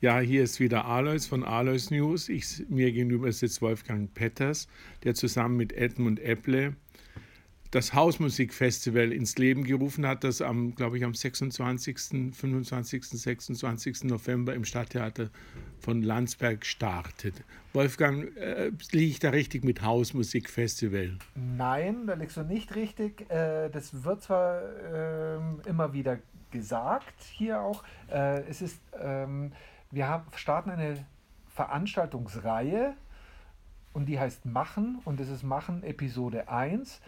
Ja, hier ist wieder Alois von Alois News. Ich, mir gegenüber sitzt Wolfgang Petters, der zusammen mit Edmund Epple das Hausmusikfestival ins Leben gerufen hat, das am, glaube ich, am 26., 25., 26. November im Stadttheater von Landsberg startet. Wolfgang, äh, liege ich da richtig mit Hausmusikfestival? Nein, da liegst du nicht richtig. Äh, das wird zwar äh, immer wieder gesagt, hier auch. Äh, es ist, ähm, wir haben, starten eine Veranstaltungsreihe und die heißt Machen und das ist Machen Episode 1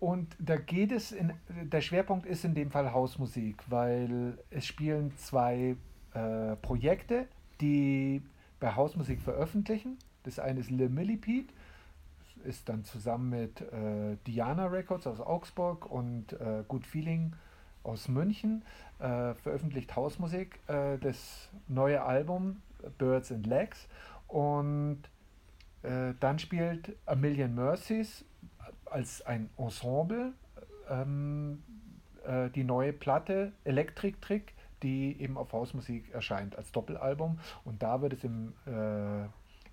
und da geht es, in, der Schwerpunkt ist in dem Fall Hausmusik, weil es spielen zwei äh, Projekte, die bei Hausmusik veröffentlichen. Das eine ist Le Millipede, ist dann zusammen mit äh, Diana Records aus Augsburg und äh, Good Feeling aus München äh, veröffentlicht Hausmusik, äh, das neue Album Birds and Legs. Und äh, dann spielt A Million Mercies als ein Ensemble ähm, äh, die neue Platte Electric Trick, die eben auf Hausmusik erscheint als Doppelalbum. Und da wird es im, äh,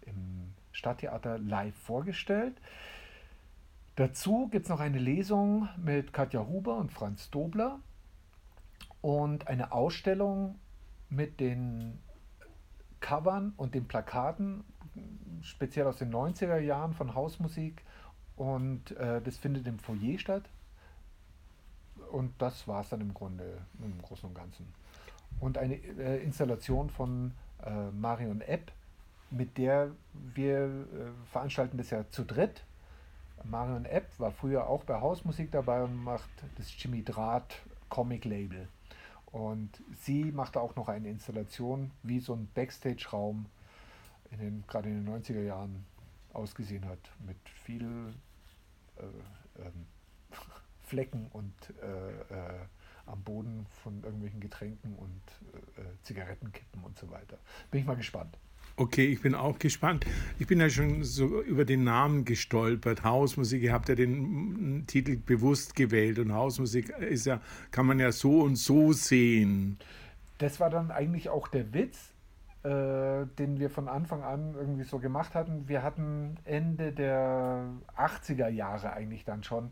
im Stadttheater live vorgestellt. Dazu gibt es noch eine Lesung mit Katja Huber und Franz Dobler und eine Ausstellung mit den Covern und den Plakaten, speziell aus den 90er Jahren von Hausmusik und äh, das findet im Foyer statt. Und das war es dann im Grunde, im Großen und Ganzen. Und eine äh, Installation von äh, Marion Epp, mit der wir äh, veranstalten das ja zu dritt. Marion Epp war früher auch bei Hausmusik dabei und macht das Jimmy Draht Comic Label. Und sie machte auch noch eine Installation, wie so ein Backstage-Raum in den, gerade in den 90er Jahren ausgesehen hat, mit viel äh, ähm, Flecken und äh, äh, am Boden von irgendwelchen Getränken und äh, Zigarettenkippen und so weiter. Bin ich mal gespannt. Okay, ich bin auch gespannt. Ich bin ja schon so über den Namen gestolpert. Hausmusik, ihr habt ja den Titel bewusst gewählt und Hausmusik ist ja, kann man ja so und so sehen. Das war dann eigentlich auch der Witz äh, den wir von Anfang an irgendwie so gemacht hatten. Wir hatten Ende der 80er Jahre eigentlich dann schon,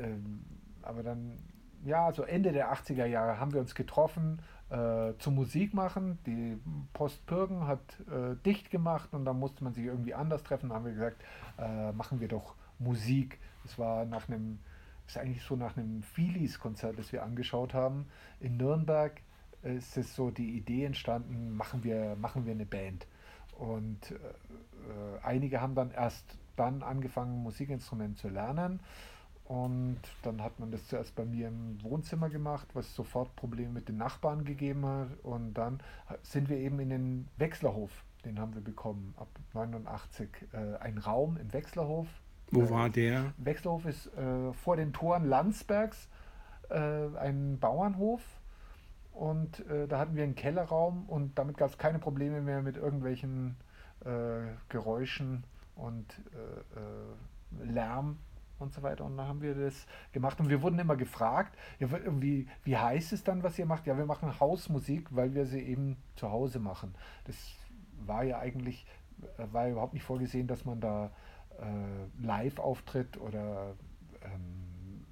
ähm, aber dann, ja, so Ende der 80er Jahre haben wir uns getroffen äh, zu Musik machen. Die Post Pürgen hat äh, dicht gemacht und dann musste man sich irgendwie anders treffen. Da haben wir gesagt, äh, machen wir doch Musik. Das war nach einem, ist eigentlich so nach einem Phillies-Konzert, das wir angeschaut haben in Nürnberg ist es so die Idee entstanden, machen wir, machen wir eine Band. Und äh, einige haben dann erst dann angefangen, Musikinstrumente zu lernen. Und dann hat man das zuerst bei mir im Wohnzimmer gemacht, was sofort Probleme mit den Nachbarn gegeben hat. Und dann sind wir eben in den Wechslerhof, den haben wir bekommen, ab 89. Äh, ein Raum im Wechslerhof. Wo äh, war der? Wechslerhof ist äh, vor den Toren Landsbergs, äh, ein Bauernhof und äh, da hatten wir einen Kellerraum und damit gab es keine Probleme mehr mit irgendwelchen äh, Geräuschen und Lärm und so weiter. Und dann haben wir das gemacht und wir wurden immer gefragt, ja, wie, wie heißt es dann, was ihr macht? Ja, wir machen Hausmusik, weil wir sie eben zu Hause machen. Das war ja eigentlich, äh, war ja überhaupt nicht vorgesehen, dass man da äh, live auftritt oder ähm,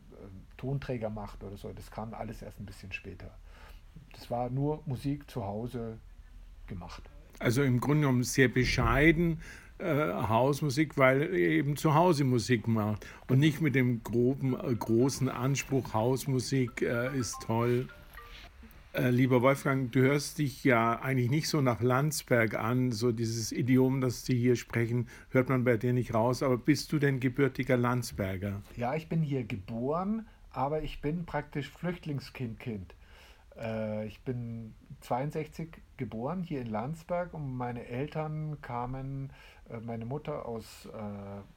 Tonträger macht oder so. Das kam alles erst ein bisschen später. Das war nur Musik zu Hause gemacht. Also im Grunde genommen sehr bescheiden äh, Hausmusik, weil er eben zu Hause Musik macht und nicht mit dem groben, äh, großen Anspruch, Hausmusik äh, ist toll. Äh, lieber Wolfgang, du hörst dich ja eigentlich nicht so nach Landsberg an, so dieses Idiom, das Sie hier sprechen, hört man bei dir nicht raus, aber bist du denn gebürtiger Landsberger? Ja, ich bin hier geboren, aber ich bin praktisch Flüchtlingskindkind. Äh, ich bin 62 geboren hier in Landsberg und meine Eltern kamen, äh, meine Mutter aus äh,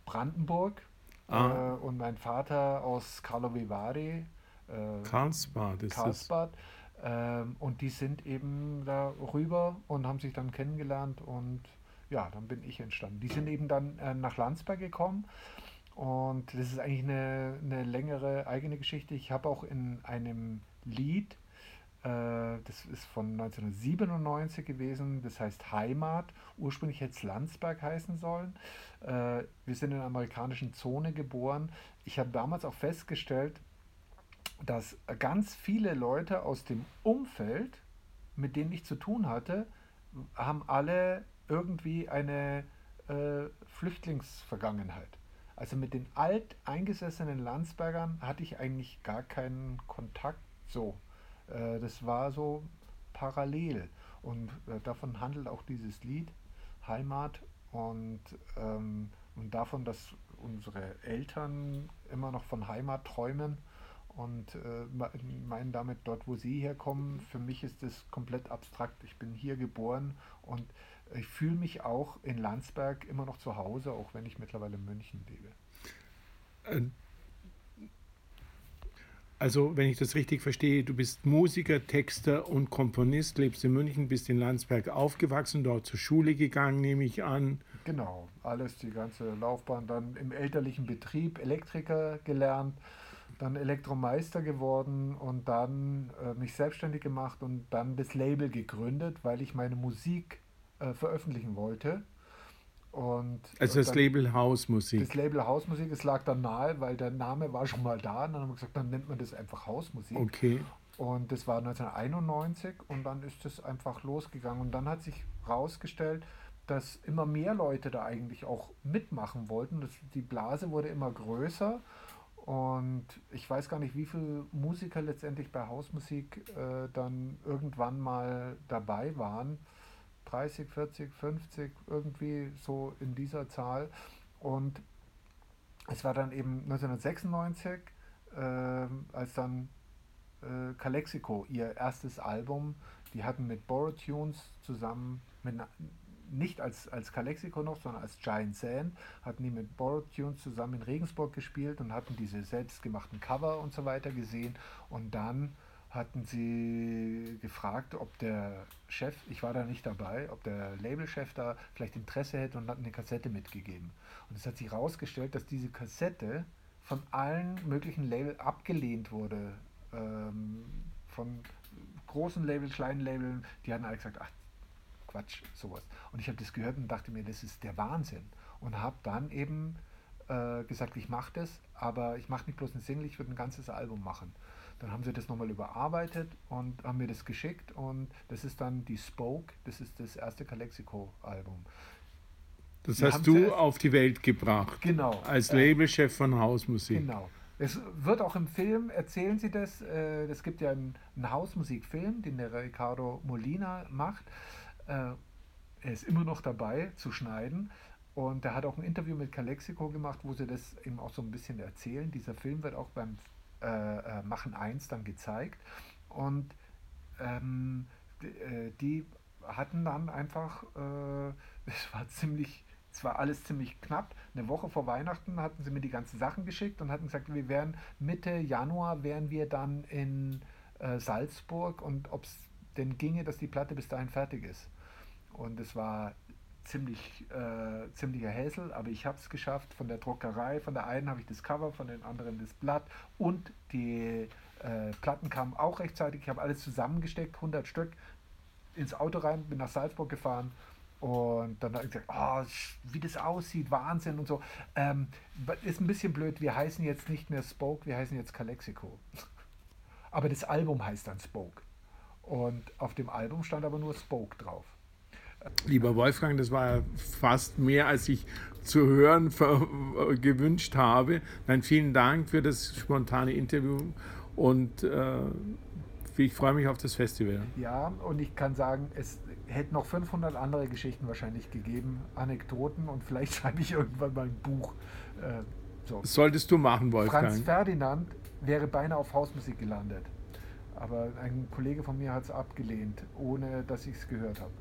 Brandenburg ah. Äh, und mein Vater aus Karlovy Vary. Äh, Karlsbad ist Karlsbad. Ähm, und die sind eben da rüber und haben sich dann kennengelernt und ja, dann bin ich entstanden. Die sind eben dann äh, nach Landsberg gekommen. Und das ist eigentlich eine, eine längere eigene Geschichte. Ich habe auch in einem Lied das ist von 1997 gewesen, das heißt Heimat. Ursprünglich hätte es Landsberg heißen sollen. Äh, wir sind in der amerikanischen Zone geboren. Ich habe damals auch festgestellt, dass ganz viele Leute aus dem Umfeld, mit denen ich zu tun hatte, haben alle irgendwie eine äh, Flüchtlingsvergangenheit. Also mit den alteingesessenen Landsbergern hatte ich eigentlich gar keinen Kontakt so. Äh, das war so parallel. Und äh, davon handelt auch dieses Lied, Heimat. Und, ähm, und davon, dass unsere Eltern immer noch von Heimat träumen und äh, meinen damit dort, wo sie herkommen. Für mich ist das komplett abstrakt. Ich bin hier geboren und ich fühle mich auch in Landsberg immer noch zu Hause, auch wenn ich mittlerweile in München lebe. Also, wenn ich das richtig verstehe, du bist Musiker, Texter und Komponist, lebst in München, bist in Landsberg aufgewachsen, dort zur Schule gegangen, nehme ich an. Genau, alles, die ganze Laufbahn. Dann im elterlichen Betrieb Elektriker gelernt, dann Elektromeister geworden und dann äh, mich selbstständig gemacht und dann das Label gegründet, weil ich meine Musik äh, veröffentlichen wollte. Und, also das dann, Label Hausmusik. Das Label Hausmusik, es lag dann nahe, weil der Name war schon mal da. Und dann haben wir gesagt, dann nennt man das einfach Hausmusik. Okay. Und das war 1991 und dann ist das einfach losgegangen. Und dann hat sich herausgestellt, dass immer mehr Leute da eigentlich auch mitmachen wollten. Das, die Blase wurde immer größer. Und ich weiß gar nicht, wie viele Musiker letztendlich bei Hausmusik äh, dann irgendwann mal dabei waren. 30, 40, 50, irgendwie so in dieser Zahl. Und es war dann eben 1996, äh, als dann äh, Calexico ihr erstes Album, die hatten mit Borrow Tunes zusammen, mit, nicht als, als Calexico noch, sondern als Giant Sand, hatten die mit Borrow Tunes zusammen in Regensburg gespielt und hatten diese selbstgemachten Cover und so weiter gesehen. Und dann hatten sie gefragt, ob der Chef, ich war da nicht dabei, ob der Labelchef da vielleicht Interesse hätte und hat eine Kassette mitgegeben. Und es hat sich herausgestellt, dass diese Kassette von allen möglichen Labels abgelehnt wurde. Ähm, von großen Labels, kleinen Labeln, die hatten alle gesagt, ach Quatsch, sowas. Und ich habe das gehört und dachte mir, das ist der Wahnsinn. Und habe dann eben äh, gesagt, ich mache das, aber ich mache nicht bloß ein Single, ich würde ein ganzes Album machen. Dann haben sie das nochmal überarbeitet und haben mir das geschickt und das ist dann die Spoke, das ist das erste Calexico-Album. Das hast du auf die Welt gebracht. Genau. Als Labelchef von Hausmusik. Genau. Es wird auch im Film, erzählen sie das, äh, es gibt ja einen, einen Hausmusikfilm, den der Ricardo Molina macht. Äh, er ist immer noch dabei zu schneiden. Und er hat auch ein Interview mit Calexico gemacht, wo sie das eben auch so ein bisschen erzählen. Dieser Film wird auch beim äh, äh, Machen 1 dann gezeigt. Und ähm, die, äh, die, hatten dann einfach, äh, es war ziemlich, es war alles ziemlich knapp. Eine Woche vor Weihnachten hatten sie mir die ganzen Sachen geschickt und hatten gesagt, wir wären Mitte Januar wären wir dann in äh, Salzburg und ob es denn ginge, dass die Platte bis dahin fertig ist. Und es war ziemlich, äh, ziemlicher Häsel, aber ich habe es geschafft. Von der Druckerei, von der einen habe ich das Cover, von den anderen das Blatt und die äh, Platten kamen auch rechtzeitig. Ich habe alles zusammengesteckt, 100 Stück, ins Auto rein, bin nach Salzburg gefahren und dann habe ich gesagt, oh, wie das aussieht, Wahnsinn und so. Ähm, ist ein bisschen blöd, wir heißen jetzt nicht mehr Spoke, wir heißen jetzt Calexico. Aber das Album heißt dann Spoke. Und auf dem Album stand aber nur Spoke drauf. Lieber Wolfgang, das war fast mehr, als ich zu hören gewünscht habe. Dann vielen Dank für das spontane Interview und äh, ich freue mich auf das Festival. Ja, und ich kann sagen, es hätte noch 500 andere Geschichten wahrscheinlich gegeben, Anekdoten und vielleicht schreibe ich irgendwann mal ein Buch. Äh, so. Solltest du machen, Wolfgang. Franz Ferdinand wäre beinahe auf Hausmusik gelandet. Aber ein Kollege von mir hat es abgelehnt, ohne dass ich es gehört habe.